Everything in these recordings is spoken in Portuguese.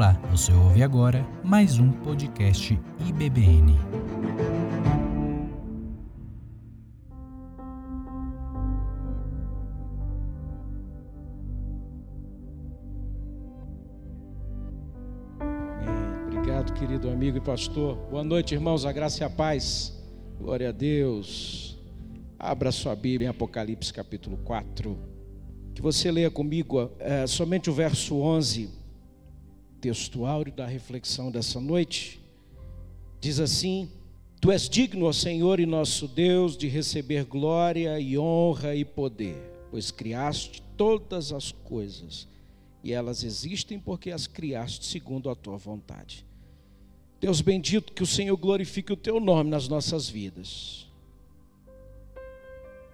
Olá, você ouve agora mais um podcast IBBN. Obrigado, querido amigo e pastor. Boa noite, irmãos. A graça e a paz. Glória a Deus. Abra sua Bíblia em Apocalipse capítulo 4. Que você leia comigo é, somente o verso 11, texto áureo da reflexão dessa noite. Diz assim: Tu és digno, ó Senhor e nosso Deus, de receber glória e honra e poder, pois criaste todas as coisas, e elas existem porque as criaste segundo a tua vontade. Deus bendito, que o Senhor glorifique o teu nome nas nossas vidas.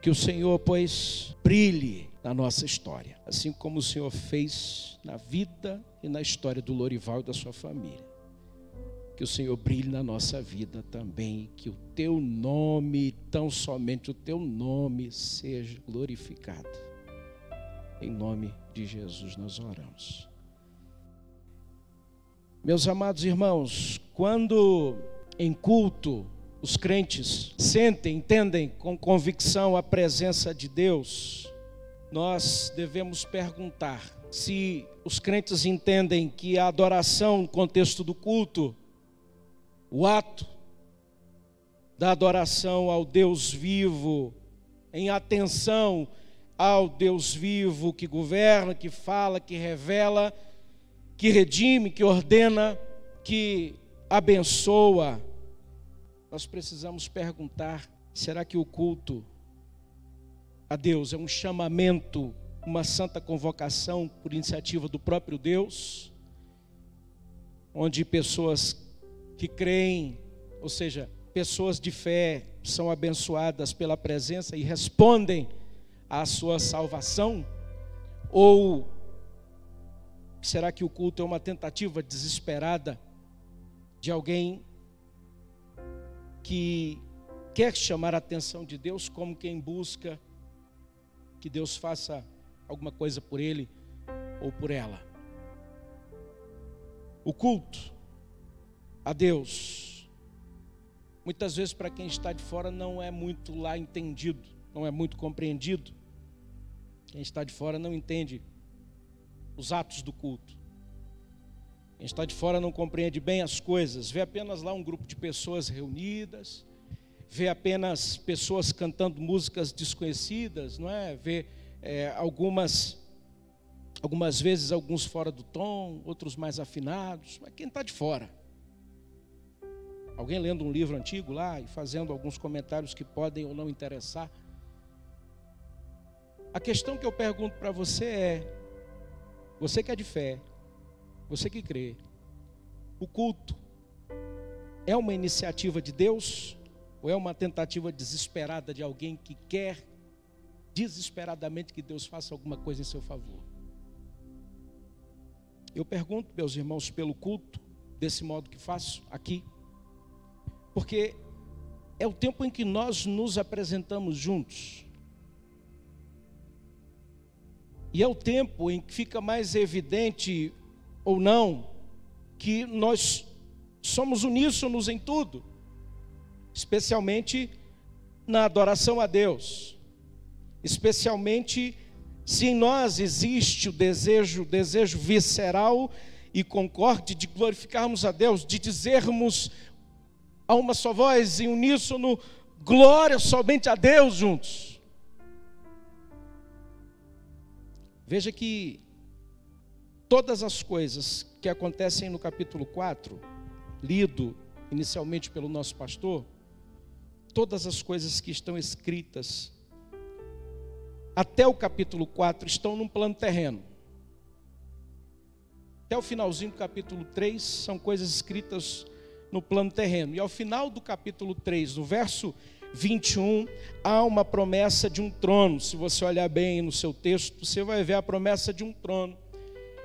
Que o Senhor, pois, brilhe na nossa história, assim como o Senhor fez na vida e na história do Lorival e da sua família. Que o Senhor brilhe na nossa vida também, que o teu nome, tão somente o teu nome, seja glorificado. Em nome de Jesus nós oramos. Meus amados irmãos, quando em culto os crentes sentem, entendem com convicção a presença de Deus, nós devemos perguntar se os crentes entendem que a adoração no contexto do culto, o ato da adoração ao Deus vivo, em atenção ao Deus vivo que governa, que fala, que revela, que redime, que ordena, que abençoa, nós precisamos perguntar: será que o culto a Deus é um chamamento, uma santa convocação por iniciativa do próprio Deus? Onde pessoas que creem, ou seja, pessoas de fé, são abençoadas pela presença e respondem à sua salvação? Ou Será que o culto é uma tentativa desesperada de alguém que quer chamar a atenção de Deus como quem busca que Deus faça alguma coisa por ele ou por ela? O culto a Deus, muitas vezes para quem está de fora não é muito lá entendido, não é muito compreendido. Quem está de fora não entende os atos do culto. Quem está de fora não compreende bem as coisas, vê apenas lá um grupo de pessoas reunidas, vê apenas pessoas cantando músicas desconhecidas, não é? Vê é, algumas, algumas vezes alguns fora do tom, outros mais afinados, mas quem está de fora? Alguém lendo um livro antigo lá e fazendo alguns comentários que podem ou não interessar. A questão que eu pergunto para você é: você que é de fé, você que crê, o culto é uma iniciativa de Deus ou é uma tentativa desesperada de alguém que quer desesperadamente que Deus faça alguma coisa em seu favor? Eu pergunto, meus irmãos, pelo culto, desse modo que faço aqui, porque é o tempo em que nós nos apresentamos juntos. E é o tempo em que fica mais evidente ou não que nós somos uníssonos em tudo, especialmente na adoração a Deus, especialmente se em nós existe o desejo, o desejo visceral e concorde de glorificarmos a Deus, de dizermos a uma só voz, em uníssono, glória somente a Deus juntos. Veja que todas as coisas que acontecem no capítulo 4, lido inicialmente pelo nosso pastor, todas as coisas que estão escritas até o capítulo 4 estão num plano terreno. Até o finalzinho do capítulo 3 são coisas escritas no plano terreno. E ao final do capítulo 3, no verso 21, há uma promessa de um trono. Se você olhar bem no seu texto, você vai ver a promessa de um trono.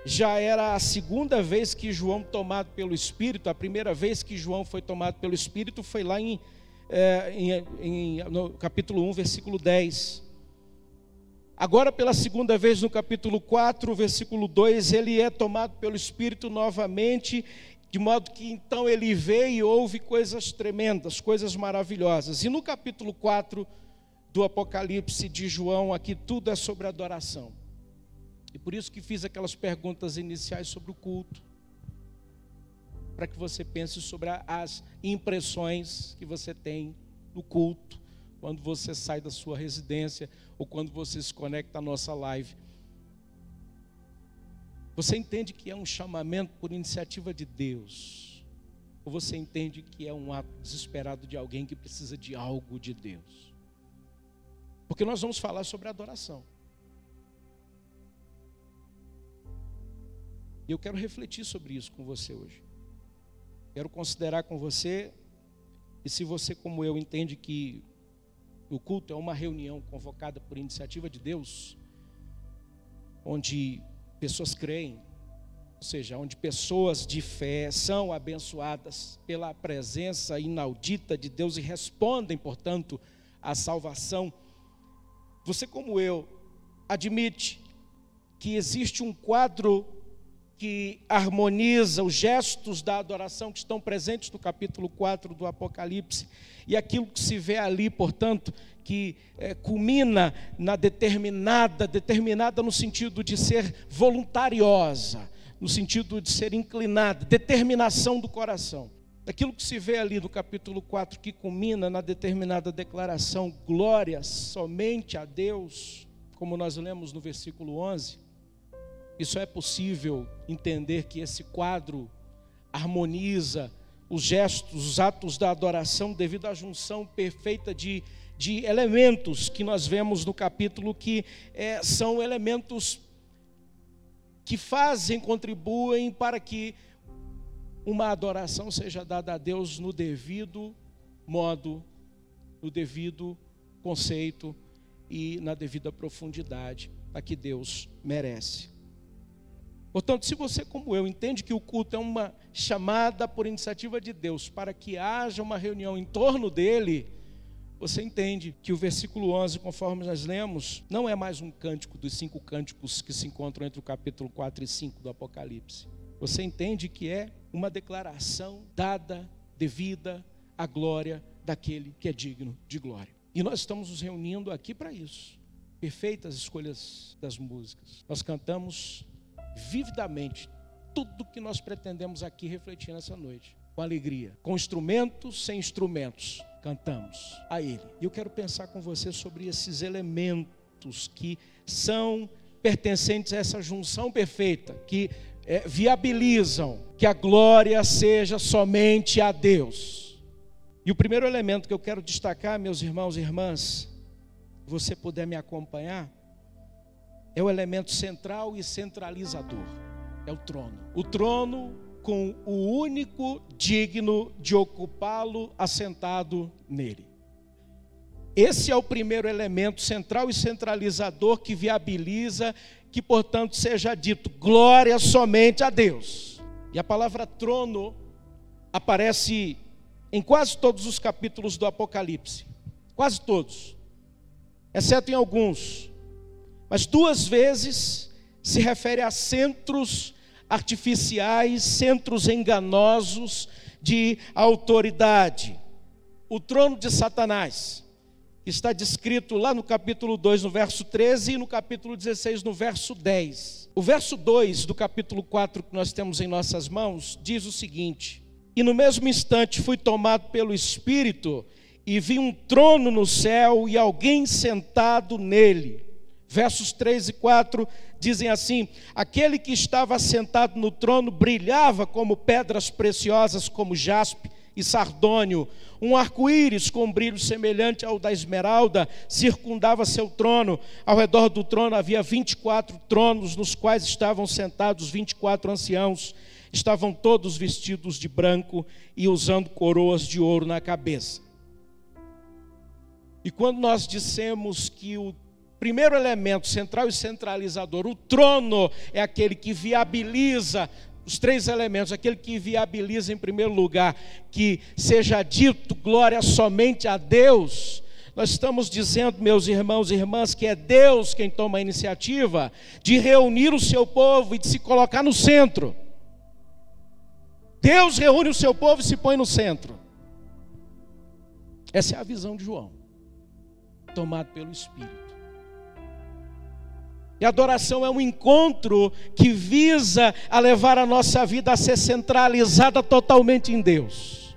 Já era a segunda vez que João, tomado pelo Espírito, a primeira vez que João foi tomado pelo Espírito foi lá em, é, em, em no capítulo 1, versículo 10. Agora, pela segunda vez, no capítulo 4, versículo 2, ele é tomado pelo Espírito novamente, de modo que então ele vê e ouve coisas tremendas, coisas maravilhosas. E no capítulo 4 do Apocalipse de João, aqui tudo é sobre adoração. E por isso que fiz aquelas perguntas iniciais sobre o culto. Para que você pense sobre as impressões que você tem no culto quando você sai da sua residência ou quando você se conecta à nossa live. Você entende que é um chamamento por iniciativa de Deus? Ou você entende que é um ato desesperado de alguém que precisa de algo de Deus? Porque nós vamos falar sobre adoração. E eu quero refletir sobre isso com você hoje. Quero considerar com você, e se você, como eu, entende que o culto é uma reunião convocada por iniciativa de Deus, onde pessoas creem, ou seja, onde pessoas de fé são abençoadas pela presença inaudita de Deus e respondem, portanto, à salvação. Você, como eu, admite que existe um quadro que harmoniza os gestos da adoração que estão presentes no capítulo 4 do Apocalipse, e aquilo que se vê ali, portanto, que é, culmina na determinada, determinada no sentido de ser voluntariosa, no sentido de ser inclinada, determinação do coração. Aquilo que se vê ali no capítulo 4, que culmina na determinada declaração, glória somente a Deus, como nós lemos no versículo 11, e só é possível entender que esse quadro harmoniza os gestos, os atos da adoração devido à junção perfeita de, de elementos que nós vemos no capítulo, que é, são elementos que fazem, contribuem para que uma adoração seja dada a Deus no devido modo, no devido conceito e na devida profundidade a que Deus merece. Portanto, se você, como eu, entende que o culto é uma chamada por iniciativa de Deus para que haja uma reunião em torno dele, você entende que o versículo 11, conforme nós lemos, não é mais um cântico dos cinco cânticos que se encontram entre o capítulo 4 e 5 do Apocalipse. Você entende que é uma declaração dada, devida à glória daquele que é digno de glória. E nós estamos nos reunindo aqui para isso. Perfeitas escolhas das músicas. Nós cantamos vividamente tudo que nós pretendemos aqui refletir nessa noite. Com alegria, com instrumentos, sem instrumentos, cantamos a Ele. E eu quero pensar com você sobre esses elementos que são pertencentes a essa junção perfeita, que é, viabilizam que a glória seja somente a Deus. E o primeiro elemento que eu quero destacar, meus irmãos e irmãs, você puder me acompanhar, é o elemento central e centralizador. É o trono. O trono com o único digno de ocupá-lo assentado nele. Esse é o primeiro elemento central e centralizador que viabiliza que, portanto, seja dito glória somente a Deus. E a palavra trono aparece em quase todos os capítulos do Apocalipse, quase todos, exceto em alguns mas duas vezes se refere a centros artificiais, centros enganosos de autoridade. O trono de Satanás está descrito lá no capítulo 2, no verso 13, e no capítulo 16, no verso 10. O verso 2 do capítulo 4 que nós temos em nossas mãos diz o seguinte: E no mesmo instante fui tomado pelo Espírito e vi um trono no céu e alguém sentado nele Versos 3 e 4 dizem assim: Aquele que estava sentado no trono brilhava como pedras preciosas, como jaspe e sardônio. Um arco-íris com brilho semelhante ao da esmeralda circundava seu trono. Ao redor do trono havia 24 tronos, nos quais estavam sentados 24 anciãos. Estavam todos vestidos de branco e usando coroas de ouro na cabeça. E quando nós dissemos que o primeiro elemento central e centralizador, o trono é aquele que viabiliza os três elementos, aquele que viabiliza em primeiro lugar que seja dito glória somente a Deus. Nós estamos dizendo, meus irmãos e irmãs, que é Deus quem toma a iniciativa de reunir o seu povo e de se colocar no centro. Deus reúne o seu povo e se põe no centro. Essa é a visão de João, tomado pelo Espírito. E adoração é um encontro que visa a levar a nossa vida a ser centralizada totalmente em Deus.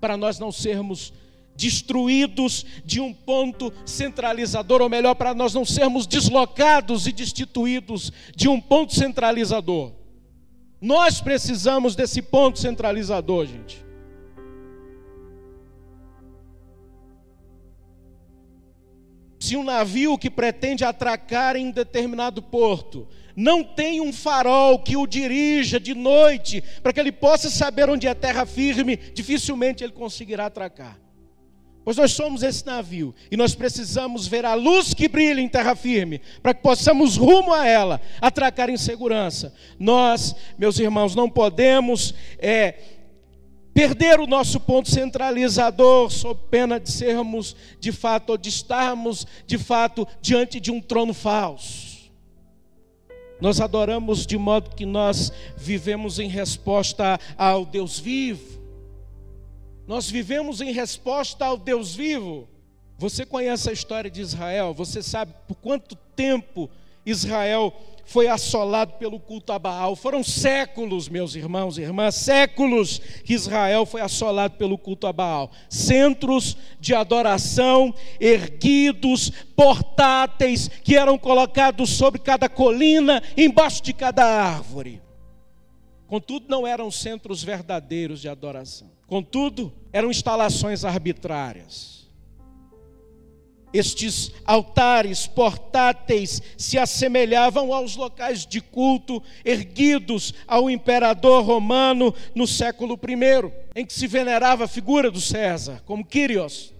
Para nós não sermos destruídos de um ponto centralizador, ou melhor, para nós não sermos deslocados e destituídos de um ponto centralizador. Nós precisamos desse ponto centralizador, gente. Se um navio que pretende atracar em determinado porto não tem um farol que o dirija de noite, para que ele possa saber onde é terra firme, dificilmente ele conseguirá atracar. Pois nós somos esse navio e nós precisamos ver a luz que brilha em terra firme, para que possamos rumo a ela, atracar em segurança. Nós, meus irmãos, não podemos é, perder o nosso ponto centralizador, sob pena de sermos de fato, ou de estarmos de fato diante de um trono falso. Nós adoramos de modo que nós vivemos em resposta ao Deus vivo nós vivemos em resposta ao Deus vivo. Você conhece a história de Israel, você sabe por quanto tempo Israel foi assolado pelo culto a Baal. Foram séculos, meus irmãos e irmãs, séculos que Israel foi assolado pelo culto a Baal. Centros de adoração erguidos, portáteis, que eram colocados sobre cada colina, embaixo de cada árvore. Contudo, não eram centros verdadeiros de adoração. Contudo, eram instalações arbitrárias. Estes altares portáteis se assemelhavam aos locais de culto erguidos ao imperador romano no século I, em que se venerava a figura do César, como Quírios.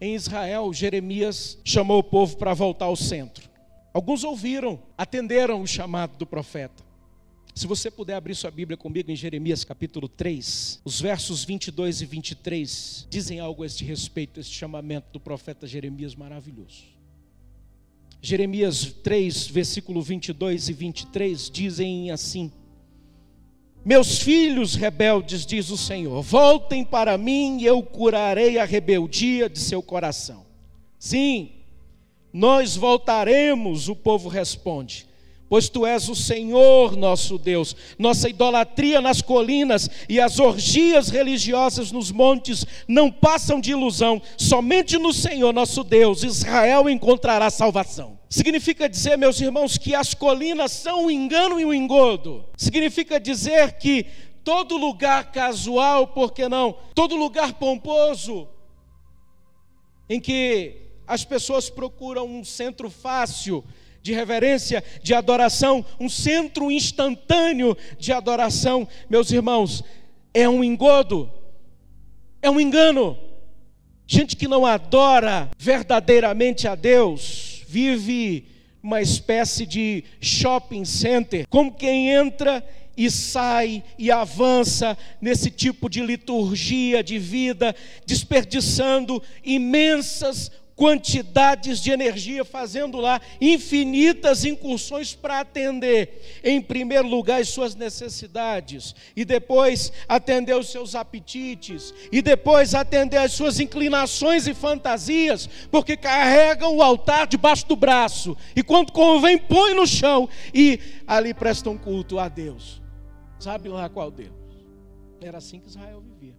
Em Israel, Jeremias chamou o povo para voltar ao centro. Alguns ouviram, atenderam o chamado do profeta. Se você puder abrir sua Bíblia comigo em Jeremias capítulo 3, os versos 22 e 23 dizem algo a este respeito, esse chamamento do profeta Jeremias maravilhoso. Jeremias 3, versículo 22 e 23 dizem assim: Meus filhos rebeldes, diz o Senhor, voltem para mim e eu curarei a rebeldia de seu coração. Sim, nós voltaremos, o povo responde pois tu és o Senhor nosso Deus. Nossa idolatria nas colinas e as orgias religiosas nos montes não passam de ilusão. Somente no Senhor nosso Deus Israel encontrará salvação. Significa dizer, meus irmãos, que as colinas são um engano e um engodo. Significa dizer que todo lugar casual, por que não? Todo lugar pomposo, em que as pessoas procuram um centro fácil de reverência, de adoração, um centro instantâneo de adoração, meus irmãos, é um engodo, é um engano. Gente que não adora verdadeiramente a Deus, vive uma espécie de shopping center, como quem entra e sai e avança nesse tipo de liturgia de vida, desperdiçando imensas quantidades de energia, fazendo lá infinitas incursões para atender, em primeiro lugar, as suas necessidades, e depois atender os seus apetites, e depois atender as suas inclinações e fantasias, porque carregam o altar debaixo do braço, e quando convém, põe no chão, e ali prestam culto a Deus. Sabe lá qual Deus? Era assim que Israel vivia,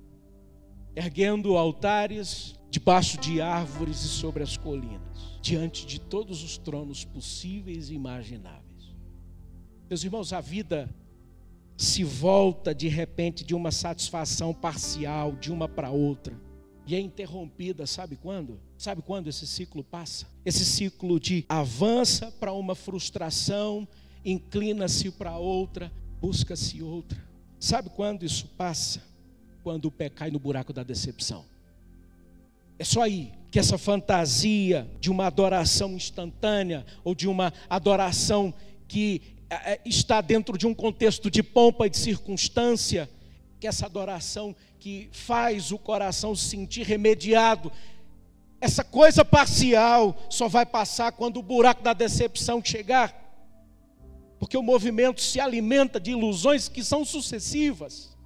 erguendo altares debaixo de árvores e sobre as colinas, diante de todos os tronos possíveis e imagináveis. Meus irmãos, a vida se volta de repente de uma satisfação parcial de uma para outra e é interrompida, sabe quando? Sabe quando esse ciclo passa? Esse ciclo de avança para uma frustração, inclina-se para outra, busca-se outra. Sabe quando isso passa? Quando o pé cai no buraco da decepção. É só aí que essa fantasia de uma adoração instantânea ou de uma adoração que é, é, está dentro de um contexto de pompa e de circunstância, que essa adoração que faz o coração se sentir remediado, essa coisa parcial só vai passar quando o buraco da decepção chegar. Porque o movimento se alimenta de ilusões que são sucessivas.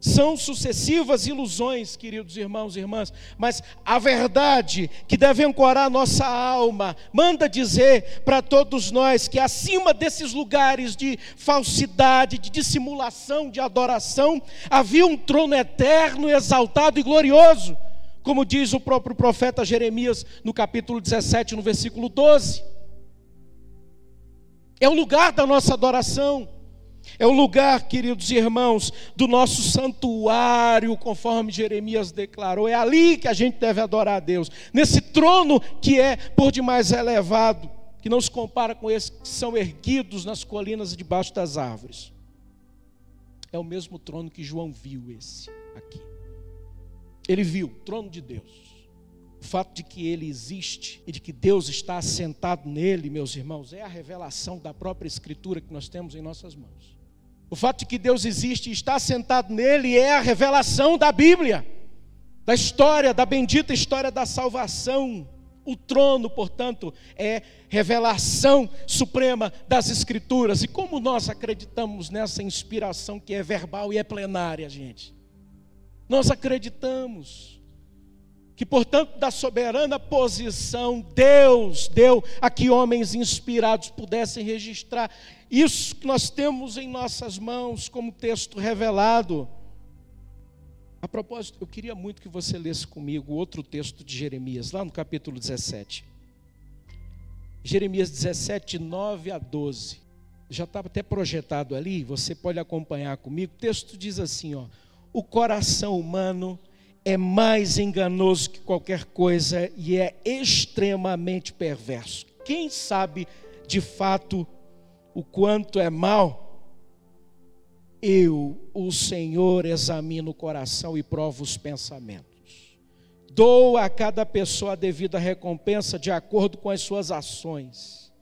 São sucessivas ilusões, queridos irmãos e irmãs, mas a verdade que deve ancorar nossa alma, manda dizer para todos nós que acima desses lugares de falsidade, de dissimulação, de adoração, havia um trono eterno, exaltado e glorioso, como diz o próprio profeta Jeremias no capítulo 17, no versículo 12. É o lugar da nossa adoração. É o lugar, queridos irmãos, do nosso santuário, conforme Jeremias declarou. É ali que a gente deve adorar a Deus. Nesse trono que é por demais elevado, que não se compara com esses que são erguidos nas colinas debaixo das árvores. É o mesmo trono que João viu esse aqui. Ele viu o trono de Deus. O fato de que ele existe e de que Deus está assentado nele, meus irmãos, é a revelação da própria Escritura que nós temos em nossas mãos. O fato de que Deus existe e está assentado nele é a revelação da Bíblia, da história, da bendita história da salvação. O trono, portanto, é revelação suprema das Escrituras. E como nós acreditamos nessa inspiração que é verbal e é plenária, gente? Nós acreditamos que, portanto, da soberana posição, Deus deu a que homens inspirados pudessem registrar isso que nós temos em nossas mãos como texto revelado. A propósito, eu queria muito que você lesse comigo outro texto de Jeremias, lá no capítulo 17. Jeremias 17, 9 a 12. Já estava até projetado ali, você pode acompanhar comigo. O texto diz assim: ó, o coração humano é mais enganoso que qualquer coisa e é extremamente perverso. Quem sabe de fato o quanto é mal? Eu, o Senhor, examino o coração e provo os pensamentos. Dou a cada pessoa a devida recompensa de acordo com as suas ações.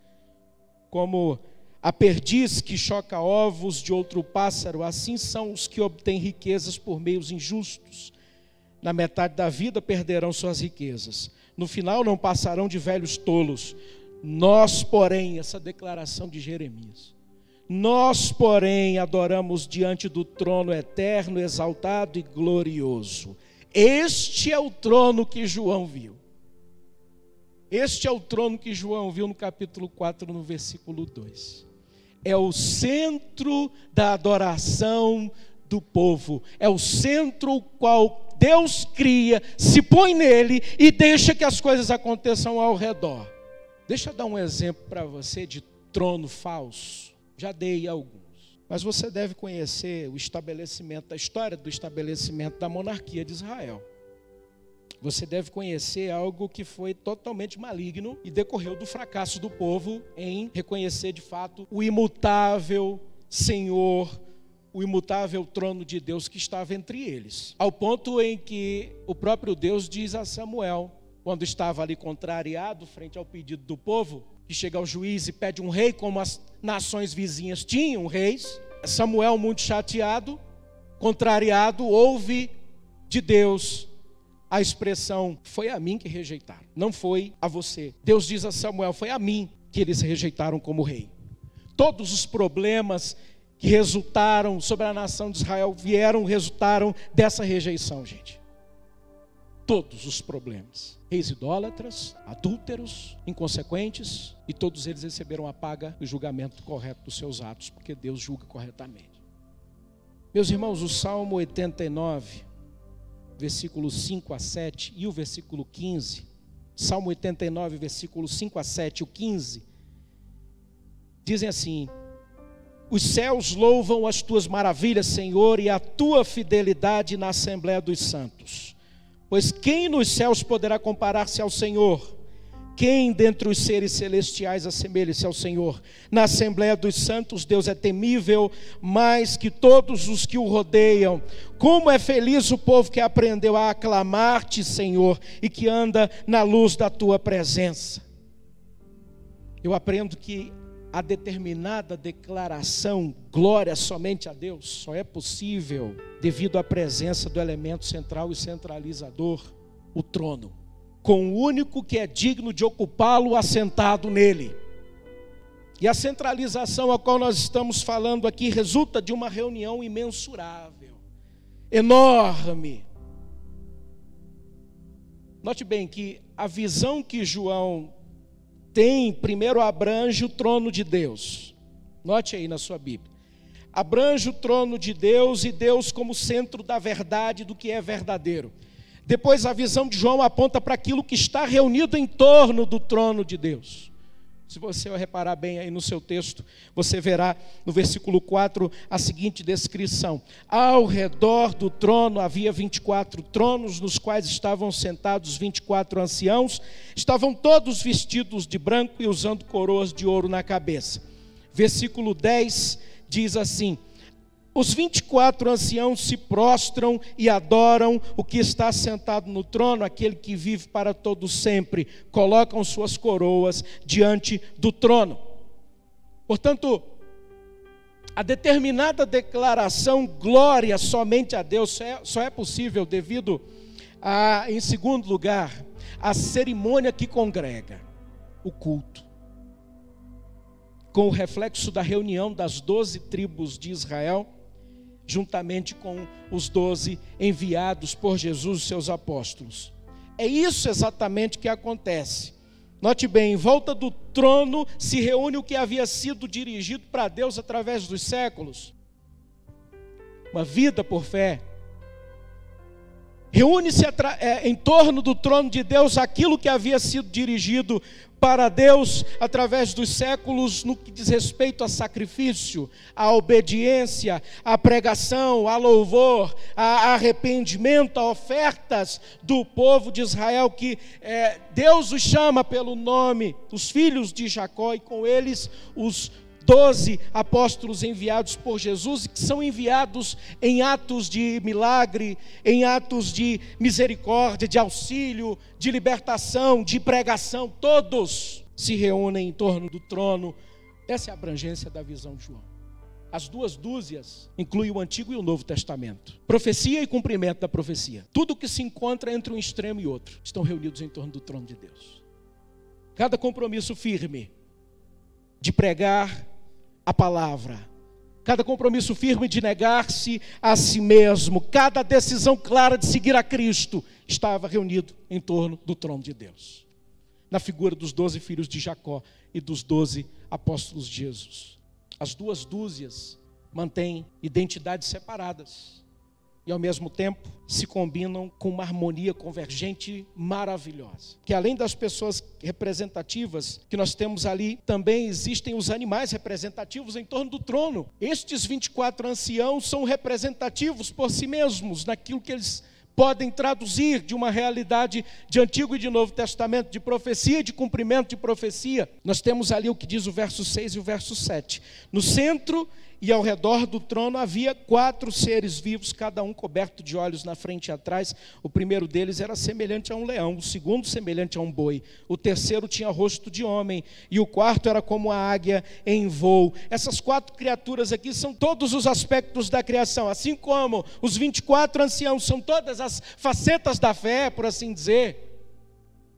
Como a perdiz que choca ovos de outro pássaro, assim são os que obtêm riquezas por meios injustos na metade da vida perderão suas riquezas. No final não passarão de velhos tolos. Nós, porém, essa declaração de Jeremias. Nós, porém, adoramos diante do trono eterno, exaltado e glorioso. Este é o trono que João viu. Este é o trono que João viu no capítulo 4, no versículo 2. É o centro da adoração do povo, é o centro qual Deus cria, se põe nele e deixa que as coisas aconteçam ao redor. Deixa eu dar um exemplo para você de trono falso. Já dei alguns. Mas você deve conhecer o estabelecimento, a história do estabelecimento da monarquia de Israel. Você deve conhecer algo que foi totalmente maligno e decorreu do fracasso do povo em reconhecer de fato o imutável Senhor o imutável trono de Deus que estava entre eles. Ao ponto em que o próprio Deus diz a Samuel, quando estava ali contrariado frente ao pedido do povo, que chega ao juiz e pede um rei, como as nações vizinhas tinham reis. Samuel, muito chateado, contrariado, ouve de Deus a expressão: Foi a mim que rejeitaram, não foi a você. Deus diz a Samuel: Foi a mim que eles rejeitaram como rei. Todos os problemas que resultaram sobre a nação de Israel vieram, resultaram dessa rejeição, gente. Todos os problemas. Reis idólatras, adúlteros, inconsequentes, e todos eles receberam a paga e o julgamento correto dos seus atos, porque Deus julga corretamente. Meus irmãos, o Salmo 89, versículos 5 a 7 e o versículo 15, Salmo 89, versículos 5 a 7 e o 15, dizem assim: os céus louvam as tuas maravilhas, Senhor, e a tua fidelidade na Assembleia dos Santos. Pois quem nos céus poderá comparar-se ao Senhor? Quem dentre os seres celestiais assemelha-se ao Senhor? Na Assembleia dos Santos, Deus é temível mais que todos os que o rodeiam. Como é feliz o povo que aprendeu a aclamar-te, Senhor, e que anda na luz da tua presença. Eu aprendo que a determinada declaração, glória somente a Deus, só é possível devido à presença do elemento central e centralizador, o trono, com o único que é digno de ocupá-lo assentado nele. E a centralização a qual nós estamos falando aqui resulta de uma reunião imensurável, enorme. Note bem que a visão que João tem, primeiro abrange o trono de Deus. Note aí na sua Bíblia. Abrange o trono de Deus e Deus como centro da verdade, do que é verdadeiro. Depois a visão de João aponta para aquilo que está reunido em torno do trono de Deus. Se você reparar bem aí no seu texto, você verá no versículo 4 a seguinte descrição: Ao redor do trono havia 24 tronos, nos quais estavam sentados 24 anciãos, estavam todos vestidos de branco e usando coroas de ouro na cabeça. Versículo 10 diz assim: os 24 anciãos se prostram e adoram o que está sentado no trono, aquele que vive para todo sempre, colocam suas coroas diante do trono. Portanto, a determinada declaração glória somente a Deus só é, só é possível devido a, em segundo lugar, a cerimônia que congrega, o culto com o reflexo da reunião das doze tribos de Israel, juntamente com os doze enviados por Jesus, seus apóstolos. É isso exatamente que acontece. Note bem, em volta do trono se reúne o que havia sido dirigido para Deus através dos séculos. Uma vida por fé. Reúne-se é, em torno do trono de Deus aquilo que havia sido dirigido para Deus através dos séculos no que diz respeito a sacrifício, a obediência, a pregação, a louvor, a arrependimento, a ofertas do povo de Israel que é, Deus os chama pelo nome, os filhos de Jacó e com eles os doze apóstolos enviados por Jesus, que são enviados em atos de milagre, em atos de misericórdia, de auxílio, de libertação, de pregação, todos se reúnem em torno do trono. Essa é a abrangência da visão de João. As duas dúzias incluem o Antigo e o Novo Testamento. Profecia e cumprimento da profecia. Tudo que se encontra entre um extremo e outro estão reunidos em torno do trono de Deus. Cada compromisso firme de pregar a palavra. Cada compromisso firme de negar-se a si mesmo, cada decisão clara de seguir a Cristo, estava reunido em torno do trono de Deus. Na figura dos doze filhos de Jacó e dos doze apóstolos de Jesus. As duas dúzias mantêm identidades separadas e ao mesmo tempo se combinam com uma harmonia convergente maravilhosa. Que além das pessoas representativas que nós temos ali, também existem os animais representativos em torno do trono. Estes 24 anciãos são representativos por si mesmos naquilo que eles podem traduzir de uma realidade de Antigo e de Novo Testamento, de profecia e de cumprimento de profecia. Nós temos ali o que diz o verso 6 e o verso 7. No centro e ao redor do trono havia quatro seres vivos, cada um coberto de olhos na frente e atrás. O primeiro deles era semelhante a um leão, o segundo semelhante a um boi, o terceiro tinha rosto de homem, e o quarto era como a águia em voo. Essas quatro criaturas aqui são todos os aspectos da criação, assim como os 24 anciãos são todas as facetas da fé, por assim dizer,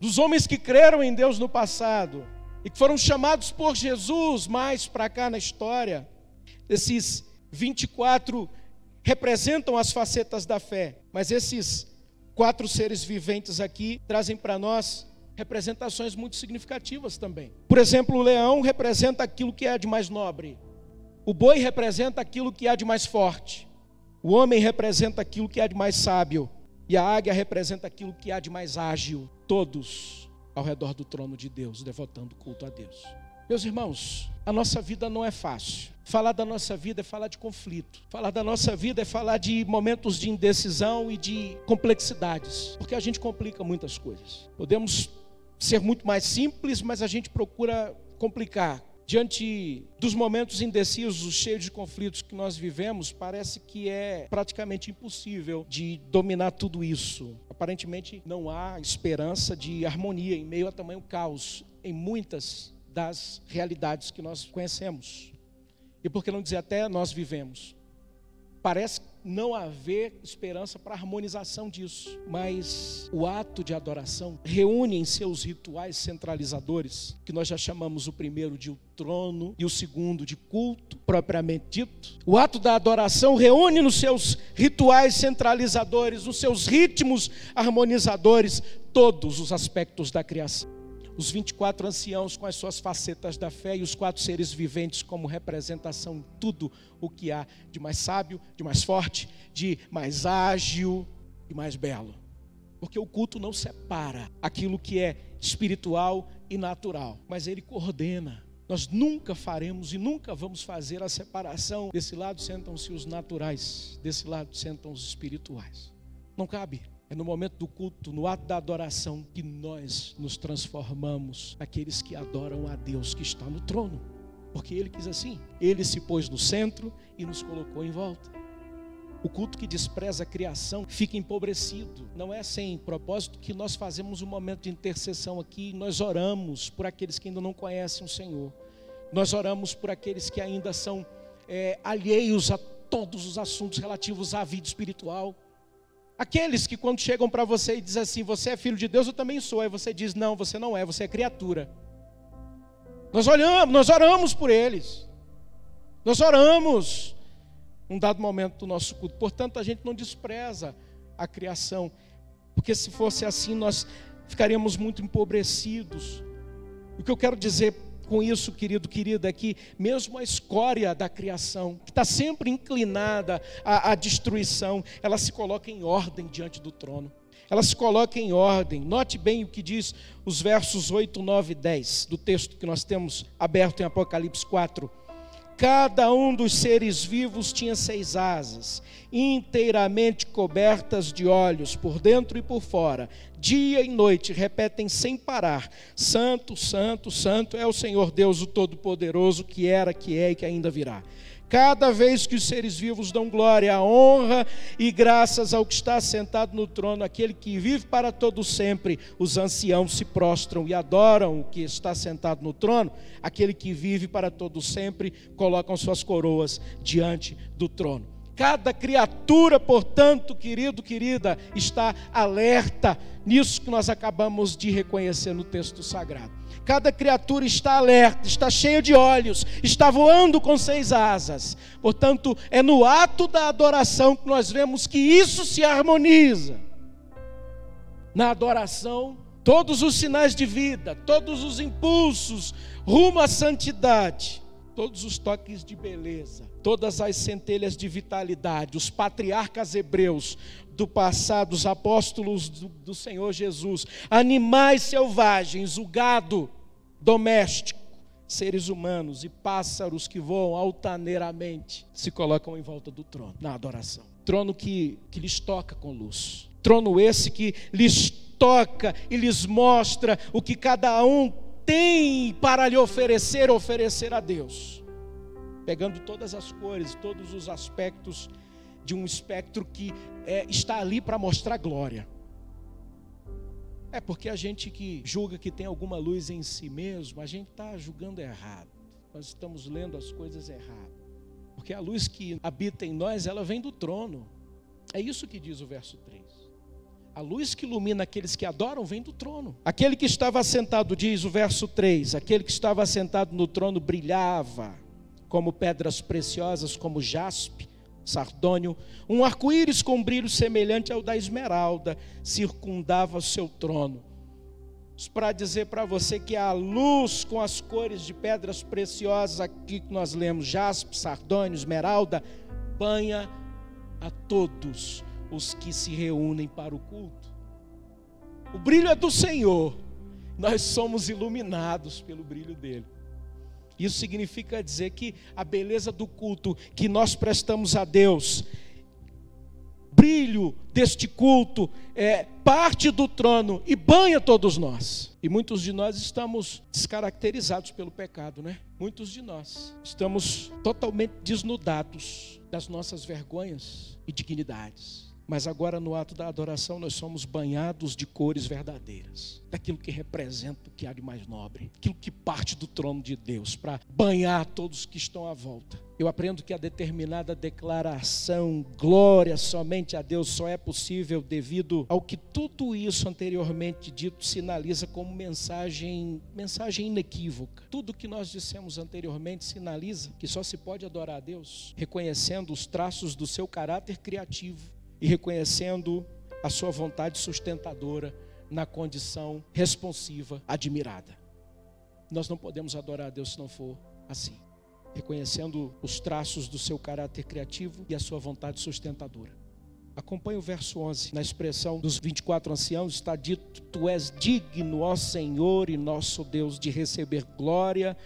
dos homens que creram em Deus no passado e que foram chamados por Jesus mais para cá na história. Esses 24 representam as facetas da fé, mas esses quatro seres viventes aqui trazem para nós representações muito significativas também. Por exemplo, o leão representa aquilo que é de mais nobre, o boi representa aquilo que há de mais forte, o homem representa aquilo que há de mais sábio, e a águia representa aquilo que há de mais ágil. Todos ao redor do trono de Deus, devotando culto a Deus. Meus irmãos, a nossa vida não é fácil. Falar da nossa vida é falar de conflito. Falar da nossa vida é falar de momentos de indecisão e de complexidades, porque a gente complica muitas coisas. Podemos ser muito mais simples, mas a gente procura complicar. Diante dos momentos indecisos, cheios de conflitos que nós vivemos, parece que é praticamente impossível de dominar tudo isso. Aparentemente não há esperança de harmonia em meio a tamanho caos em muitas das realidades que nós conhecemos. E por que não dizer até nós vivemos? Parece não haver esperança para harmonização disso, mas o ato de adoração reúne em seus rituais centralizadores, que nós já chamamos o primeiro de o trono e o segundo de culto propriamente dito. O ato da adoração reúne nos seus rituais centralizadores, nos seus ritmos harmonizadores, todos os aspectos da criação os 24 anciãos com as suas facetas da fé e os quatro seres viventes como representação de tudo o que há de mais sábio, de mais forte, de mais ágil e mais belo. Porque o culto não separa aquilo que é espiritual e natural, mas ele coordena. Nós nunca faremos e nunca vamos fazer a separação. Desse lado sentam-se os naturais, desse lado sentam os espirituais. Não cabe. É no momento do culto, no ato da adoração, que nós nos transformamos aqueles que adoram a Deus que está no trono. Porque Ele quis assim. Ele se pôs no centro e nos colocou em volta. O culto que despreza a criação fica empobrecido. Não é sem propósito que nós fazemos um momento de intercessão aqui. Nós oramos por aqueles que ainda não conhecem o Senhor. Nós oramos por aqueles que ainda são é, alheios a todos os assuntos relativos à vida espiritual. Aqueles que quando chegam para você e dizem assim, você é filho de Deus, eu também sou. Aí você diz, não, você não é, você é criatura. Nós olhamos, nós oramos por eles. Nós oramos um dado momento do nosso culto. Portanto, a gente não despreza a criação, porque se fosse assim, nós ficaríamos muito empobrecidos. O que eu quero dizer com isso, querido, querida, é que mesmo a escória da criação, que está sempre inclinada à, à destruição, ela se coloca em ordem diante do trono. Ela se coloca em ordem. Note bem o que diz os versos 8, 9 e 10 do texto que nós temos aberto em Apocalipse 4. Cada um dos seres vivos tinha seis asas, inteiramente cobertas de olhos, por dentro e por fora. Dia e noite repetem sem parar: Santo, Santo, Santo é o Senhor Deus, o Todo-Poderoso, que era, que é e que ainda virá. Cada vez que os seres vivos dão glória, honra e graças ao que está sentado no trono, aquele que vive para todo sempre, os anciãos se prostram e adoram o que está sentado no trono, aquele que vive para todo sempre, colocam suas coroas diante do trono. Cada criatura, portanto, querido, querida, está alerta nisso que nós acabamos de reconhecer no texto sagrado. Cada criatura está alerta, está cheia de olhos, está voando com seis asas. Portanto, é no ato da adoração que nós vemos que isso se harmoniza. Na adoração, todos os sinais de vida, todos os impulsos rumo à santidade, todos os toques de beleza, todas as centelhas de vitalidade, os patriarcas hebreus do passado, os apóstolos do, do Senhor Jesus, animais selvagens, o gado doméstico, seres humanos e pássaros que voam altaneiramente se colocam em volta do trono, na adoração. Trono que, que lhes toca com luz. Trono esse que lhes toca e lhes mostra o que cada um tem para lhe oferecer, oferecer a Deus. Pegando todas as cores, todos os aspectos de um espectro que é, está ali para mostrar glória. É porque a gente que julga que tem alguma luz em si mesmo, a gente está julgando errado. Nós estamos lendo as coisas errado. Porque a luz que habita em nós, ela vem do trono. É isso que diz o verso 3. A luz que ilumina aqueles que adoram vem do trono. Aquele que estava assentado, diz o verso 3, aquele que estava assentado no trono brilhava como pedras preciosas, como jaspe, sardônio, um arco-íris com brilho semelhante ao da esmeralda circundava o seu trono. Para dizer para você que a luz com as cores de pedras preciosas aqui que nós lemos, jaspe, sardônio, esmeralda, banha a todos os que se reúnem para o culto. O brilho é do Senhor, nós somos iluminados pelo brilho dele. Isso significa dizer que a beleza do culto que nós prestamos a Deus, brilho deste culto, é parte do trono e banha todos nós. E muitos de nós estamos descaracterizados pelo pecado, né? Muitos de nós estamos totalmente desnudados das nossas vergonhas e dignidades. Mas agora, no ato da adoração, nós somos banhados de cores verdadeiras, daquilo que representa o que há de mais nobre, aquilo que parte do trono de Deus, para banhar todos que estão à volta. Eu aprendo que a determinada declaração, glória somente a Deus, só é possível devido ao que tudo isso anteriormente dito sinaliza como mensagem, mensagem inequívoca. Tudo que nós dissemos anteriormente sinaliza que só se pode adorar a Deus reconhecendo os traços do seu caráter criativo e reconhecendo a sua vontade sustentadora na condição responsiva, admirada. Nós não podemos adorar a Deus se não for assim, reconhecendo os traços do seu caráter criativo e a sua vontade sustentadora. Acompanhe o verso 11. Na expressão dos 24 anciãos está dito: Tu és digno, ó Senhor e nosso Deus, de receber glória,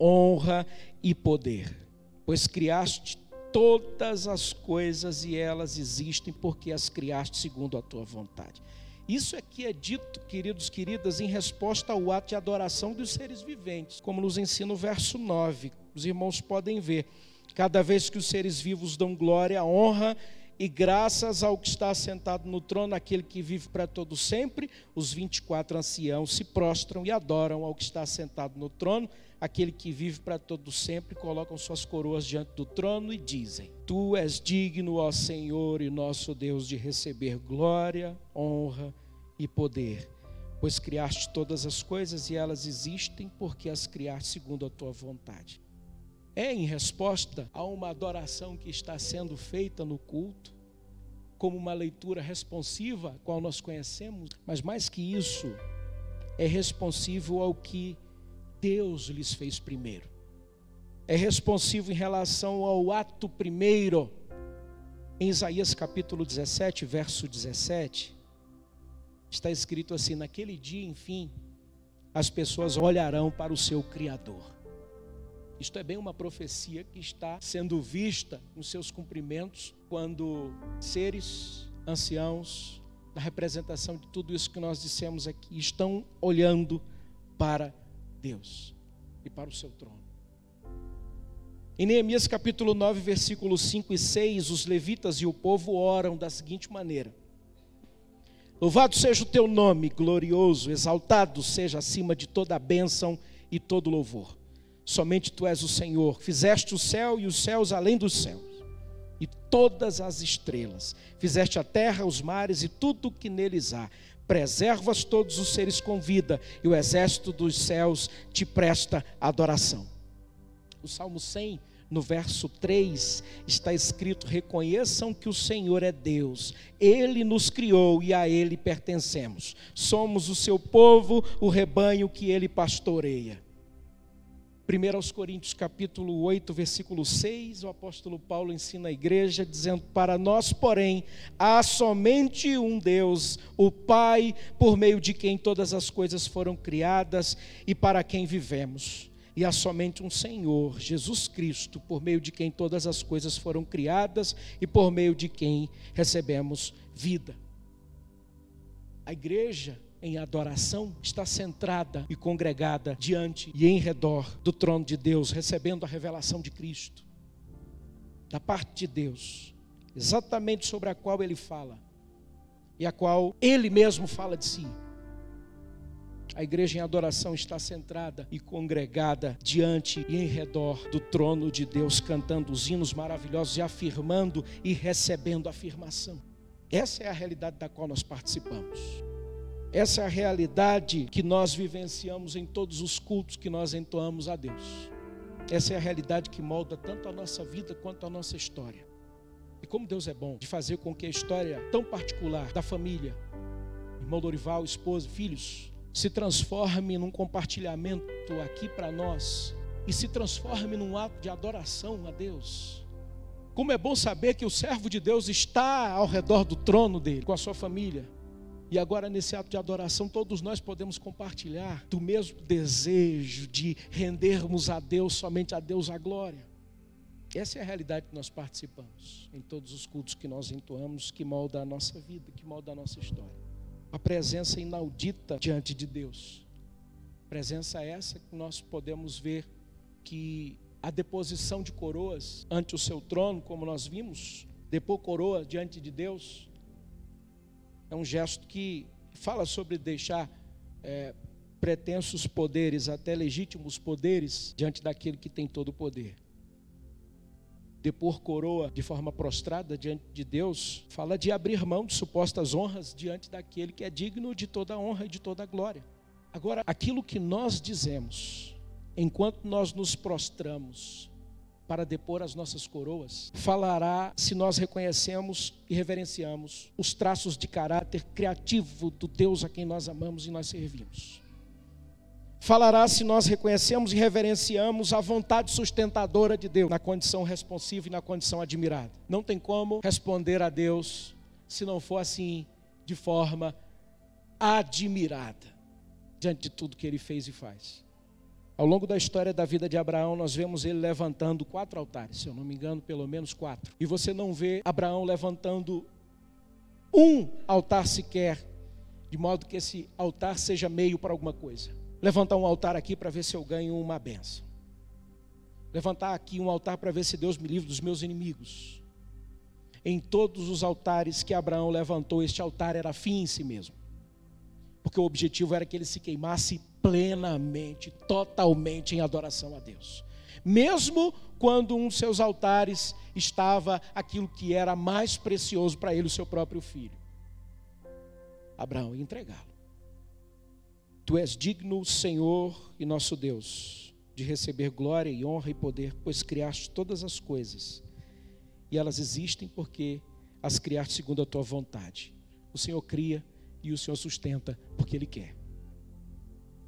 honra e poder, pois criaste todas as coisas e elas existem porque as criaste segundo a tua vontade. Isso aqui é dito, queridos, queridas, em resposta ao ato de adoração dos seres viventes, como nos ensina o verso 9. Os irmãos podem ver. Cada vez que os seres vivos dão glória, honra e graças ao que está sentado no trono, aquele que vive para todo sempre, os 24 anciãos se prostram e adoram ao que está sentado no trono, aquele que vive para todo sempre, colocam suas coroas diante do trono e dizem: Tu és digno, ó Senhor e nosso Deus, de receber glória, honra e poder, pois criaste todas as coisas e elas existem porque as criaste segundo a tua vontade. É em resposta a uma adoração que está sendo feita no culto, como uma leitura responsiva, qual nós conhecemos, mas mais que isso, é responsivo ao que Deus lhes fez primeiro. É responsivo em relação ao ato primeiro. Em Isaías capítulo 17, verso 17, está escrito assim: Naquele dia, enfim, as pessoas olharão para o seu Criador. Isto é bem uma profecia que está sendo vista nos seus cumprimentos quando seres, anciãos, da representação de tudo isso que nós dissemos aqui, estão olhando para Deus e para o seu trono. Em Neemias capítulo 9, versículos 5 e 6, os levitas e o povo oram da seguinte maneira: Louvado seja o teu nome, glorioso, exaltado seja acima de toda a bênção e todo louvor. Somente tu és o Senhor, fizeste o céu e os céus além dos céus, e todas as estrelas, fizeste a terra, os mares e tudo o que neles há preservas todos os seres com vida, e o exército dos céus te presta adoração. O Salmo 100, no verso 3, está escrito: Reconheçam que o Senhor é Deus, Ele nos criou e a Ele pertencemos. Somos o seu povo, o rebanho que Ele pastoreia. 1 Coríntios capítulo 8, versículo 6, o apóstolo Paulo ensina a igreja dizendo: "Para nós, porém, há somente um Deus, o Pai, por meio de quem todas as coisas foram criadas e para quem vivemos. E há somente um Senhor, Jesus Cristo, por meio de quem todas as coisas foram criadas e por meio de quem recebemos vida." A igreja em adoração está centrada e congregada diante e em redor do trono de Deus, recebendo a revelação de Cristo, da parte de Deus, exatamente sobre a qual ele fala e a qual ele mesmo fala de si. A igreja em adoração está centrada e congregada diante e em redor do trono de Deus, cantando os hinos maravilhosos e afirmando e recebendo afirmação. Essa é a realidade da qual nós participamos. Essa é a realidade que nós vivenciamos em todos os cultos que nós entoamos a Deus. Essa é a realidade que molda tanto a nossa vida quanto a nossa história. E como Deus é bom de fazer com que a história tão particular da família, irmão Dorival, esposa, filhos, se transforme num compartilhamento aqui para nós e se transforme num ato de adoração a Deus. Como é bom saber que o servo de Deus está ao redor do trono dele, com a sua família, e agora, nesse ato de adoração, todos nós podemos compartilhar do mesmo desejo de rendermos a Deus, somente a Deus a glória. Essa é a realidade que nós participamos em todos os cultos que nós entoamos, que molda a nossa vida, que molda a nossa história. A presença inaudita diante de Deus. Presença essa que nós podemos ver que a deposição de coroas ante o seu trono, como nós vimos, depor coroa diante de Deus, É um gesto que fala sobre deixar é, pretensos poderes, até legítimos poderes, diante daquele que tem todo o poder. Depor coroa de forma prostrada diante de Deus, fala de abrir mão de supostas honras diante daquele que é digno de toda honra e de toda glória. Agora, aquilo que nós dizemos, enquanto nós nos prostramos para depor as nossas coroas, falará se nós reconhecemos e reverenciamos os traços de caráter criativo do Deus a quem nós amamos e nós servimos. Falará se nós reconhecemos e reverenciamos a vontade sustentadora de Deus na condição responsiva e na condição admirada. Não tem como responder a Deus se não for assim, de forma admirada, diante de tudo que ele fez e faz. Ao longo da história da vida de Abraão, nós vemos ele levantando quatro altares, se eu não me engano, pelo menos quatro. E você não vê Abraão levantando um altar sequer, de modo que esse altar seja meio para alguma coisa. Levantar um altar aqui para ver se eu ganho uma benção. Levantar aqui um altar para ver se Deus me livre dos meus inimigos. Em todos os altares que Abraão levantou, este altar era fim em si mesmo. Porque o objetivo era que ele se queimasse plenamente, totalmente em adoração a Deus. Mesmo quando um de seus altares estava aquilo que era mais precioso para ele, o seu próprio filho. Abraão ia entregá-lo. Tu és digno, Senhor e nosso Deus, de receber glória e honra e poder, pois criaste todas as coisas. E elas existem porque as criaste segundo a tua vontade. O Senhor cria e o Senhor sustenta porque Ele quer.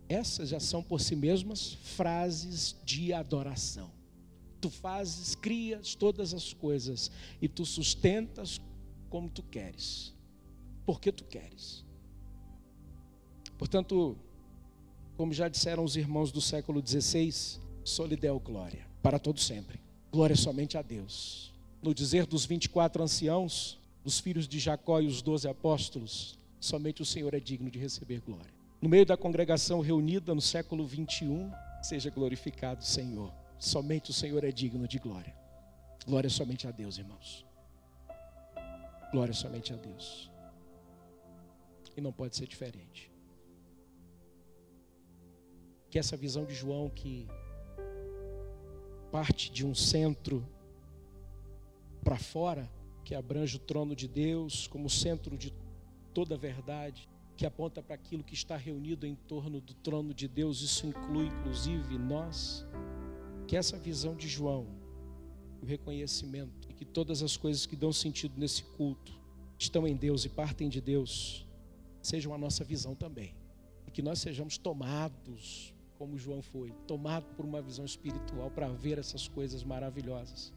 Essas já são por si mesmas frases de adoração. Tu fazes, crias todas as coisas e tu sustentas como tu queres, porque tu queres. Portanto, como já disseram os irmãos do século XVI, solidel glória para todo sempre. Glória somente a Deus. No dizer dos 24 anciãos, dos filhos de Jacó e os doze apóstolos, somente o Senhor é digno de receber glória no meio da congregação reunida no século 21, seja glorificado o Senhor. Somente o Senhor é digno de glória. Glória somente a Deus, irmãos. Glória somente a Deus. E não pode ser diferente. Que essa visão de João que parte de um centro para fora, que abrange o trono de Deus como centro de toda a verdade, que aponta para aquilo que está reunido em torno do trono de Deus, isso inclui inclusive nós, que essa visão de João, o reconhecimento e que todas as coisas que dão sentido nesse culto estão em Deus e partem de Deus, sejam a nossa visão também. E que nós sejamos tomados, como João foi, tomado por uma visão espiritual para ver essas coisas maravilhosas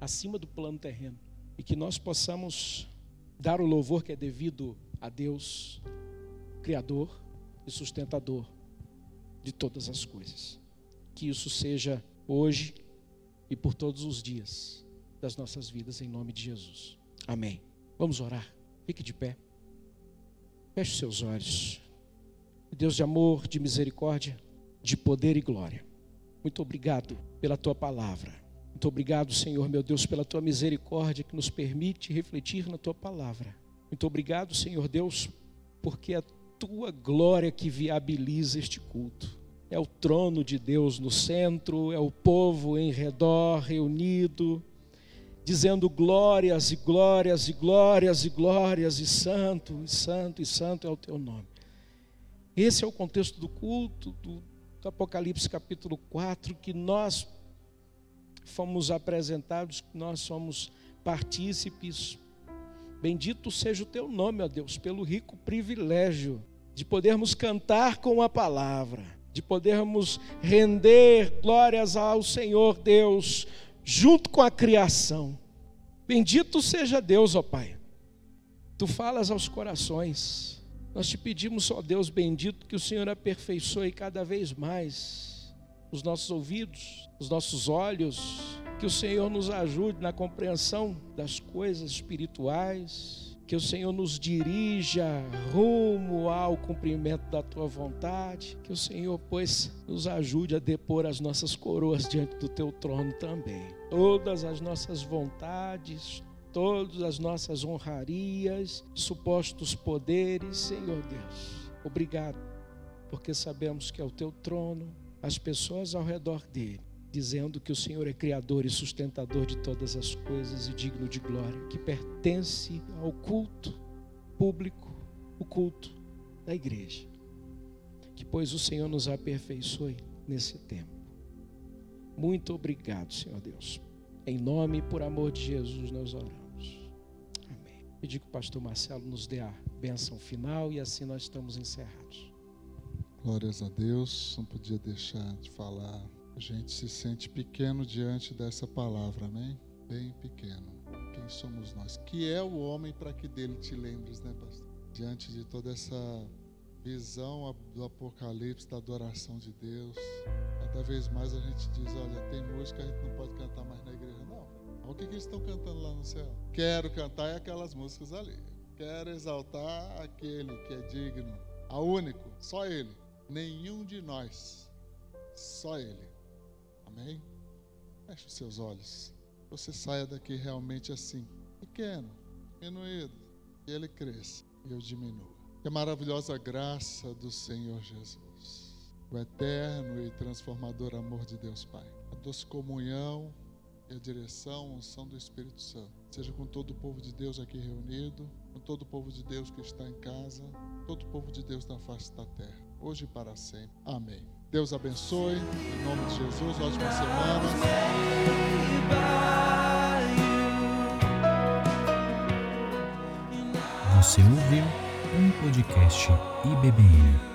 acima do plano terreno. E que nós possamos dar o louvor que é devido a Deus Criador e sustentador de todas as coisas. Que isso seja hoje e por todos os dias das nossas vidas, em nome de Jesus. Amém. Vamos orar. Fique de pé. Feche seus olhos. Deus de amor, de misericórdia, de poder e glória. Muito obrigado pela tua palavra. Muito obrigado, Senhor meu Deus, pela tua misericórdia que nos permite refletir na tua palavra. Muito obrigado, Senhor Deus, porque a tua glória que viabiliza este culto. É o trono de Deus no centro, é o povo em redor reunido, dizendo glórias e glórias e glórias e glórias, e santo, e santo, e santo é o teu nome. Esse é o contexto do culto do, do Apocalipse capítulo 4, que nós fomos apresentados, que nós somos partícipes Bendito seja o teu nome, ó Deus, pelo rico privilégio de podermos cantar com a palavra, de podermos render glórias ao Senhor Deus, junto com a criação. Bendito seja Deus, ó Pai. Tu falas aos corações. Nós te pedimos, ó Deus bendito, que o Senhor aperfeiçoe cada vez mais os nossos ouvidos, os nossos olhos, que o Senhor nos ajude na compreensão das coisas espirituais. Que o Senhor nos dirija rumo ao cumprimento da tua vontade. Que o Senhor, pois, nos ajude a depor as nossas coroas diante do teu trono também. Todas as nossas vontades, todas as nossas honrarias, supostos poderes, Senhor Deus. Obrigado, porque sabemos que é o teu trono, as pessoas ao redor dele, dizendo que o Senhor é criador e sustentador de todas as coisas e digno de glória, que pertence ao culto público, o culto da igreja. Que pois o Senhor nos aperfeiçoe nesse tempo. Muito obrigado, Senhor Deus. Em nome e por amor de Jesus nós oramos. Amém. Pedir que o pastor Marcelo nos dê a bênção final e assim nós estamos encerrados. Glórias a Deus, não podia deixar de falar. A gente se sente pequeno diante dessa palavra, amém? Bem pequeno. Quem somos nós? Que é o homem para que dele te lembres, né, pastor? Diante de toda essa visão do Apocalipse, da adoração de Deus, cada vez mais a gente diz: olha, tem música, a gente não pode cantar mais na igreja, não. O que, que eles estão cantando lá no céu. Quero cantar é aquelas músicas ali. Quero exaltar aquele que é digno, a único, só Ele nenhum de nós, só Ele. Amém? Feche os seus olhos. Você saia daqui realmente assim, pequeno, diminuído, e Ele cresça e eu diminua. Que a maravilhosa graça do Senhor Jesus, o eterno e transformador amor de Deus Pai, a doce comunhão e a direção, a unção do Espírito Santo, seja com todo o povo de Deus aqui reunido, com todo o povo de Deus que está em casa, todo o povo de Deus na face da terra hoje e para sempre. Amém. Deus abençoe, em nome de Jesus, ótima semana. Você ouviu um podcast IBBM.